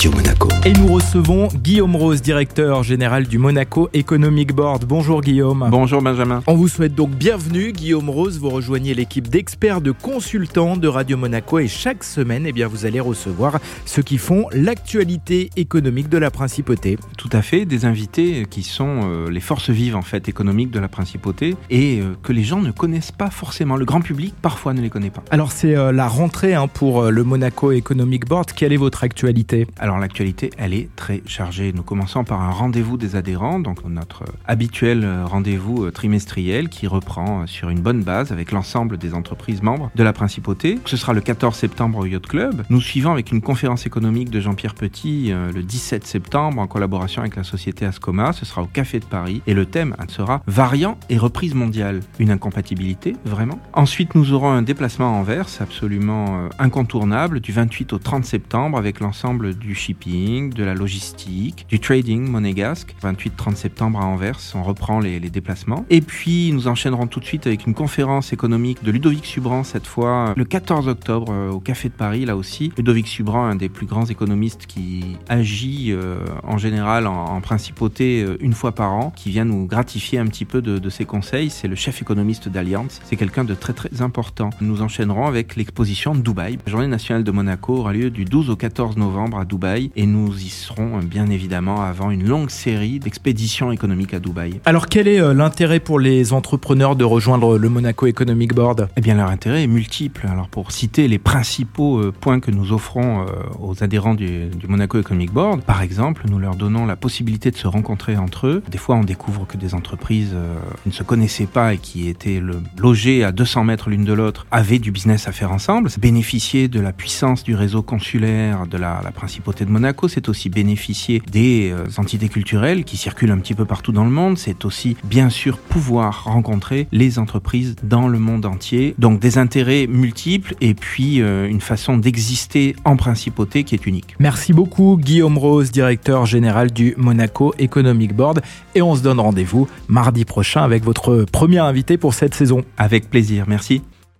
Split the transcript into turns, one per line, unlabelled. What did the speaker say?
Radio Monaco.
Et nous recevons Guillaume Rose, directeur général du Monaco Economic Board. Bonjour Guillaume.
Bonjour Benjamin.
On vous souhaite donc bienvenue. Guillaume Rose, vous rejoignez l'équipe d'experts, de consultants de Radio Monaco et chaque semaine, eh bien, vous allez recevoir ceux qui font l'actualité économique de la principauté.
Tout à fait, des invités qui sont euh, les forces vives en fait économiques de la principauté et euh, que les gens ne connaissent pas forcément. Le grand public parfois ne les connaît pas.
Alors c'est euh, la rentrée hein, pour euh, le Monaco Economic Board. Quelle est votre actualité?
Alors l'actualité, elle est très chargée. Nous commençons par un rendez-vous des adhérents, donc notre habituel euh, rendez-vous euh, trimestriel qui reprend euh, sur une bonne base avec l'ensemble des entreprises membres de la principauté. Ce sera le 14 septembre au Yacht Club. Nous suivons avec une conférence économique de Jean-Pierre Petit le 17 septembre en collaboration avec la société Ascoma. Ce sera au Café de Paris et le thème sera variant et reprise mondiale. Une incompatibilité, vraiment. Ensuite, nous aurons un déplacement à Anvers absolument incontournable du 28 au 30 septembre avec l'ensemble du shipping, de la logistique, du trading monégasque. 28-30 septembre à Anvers, on reprend les, déplacements. Et puis, nous enchaînerons tout de suite avec une conférence économique de Ludovic Subran cette fois le 14 octobre euh, au Café de Paris là aussi. Ludovic Subran, un des plus grands économistes qui agit euh, en général en, principauté euh, une fois par an, qui vient nous gratifier un petit peu de, de ses conseils. C'est le chef économiste d'Allianz. C'est quelqu'un de très très important. Nous enchaînerons avec l'exposition de Dubaï. La journée nationale de Monaco aura lieu du 12 au 14 novembre à Dubaï et nous y serons euh, bien évidemment avant une longue série d'expéditions économiques à Dubaï.
Alors quel est euh, l'intérêt pour les entrepreneurs de rejoindre le Monaco Economic Board?
Eh bien, leur intérêt est multiple. Alors, pour citer les principaux euh, points que nous offrons euh, aux adhérents du, du Monaco Economic Board, par exemple, nous leur donnons la possibilité de se rencontrer entre eux. Des fois, on découvre que des entreprises euh, qui ne se connaissaient pas et qui étaient le- logées à 200 mètres l'une de l'autre avaient du business à faire ensemble. Bénéficier de la puissance du réseau consulaire de la, la principauté de Monaco, c'est aussi bénéficier des euh, entités culturelles qui circulent un petit peu partout dans le monde. C'est aussi, bien sûr, pouvoir rencontrer les entreprises dans le monde entier. Donc des intérêts multiples et puis euh, une façon d'exister en principauté qui est unique.
Merci beaucoup Guillaume Rose, directeur général du Monaco Economic Board. Et on se donne rendez-vous mardi prochain avec votre premier invité pour cette saison.
Avec plaisir. Merci.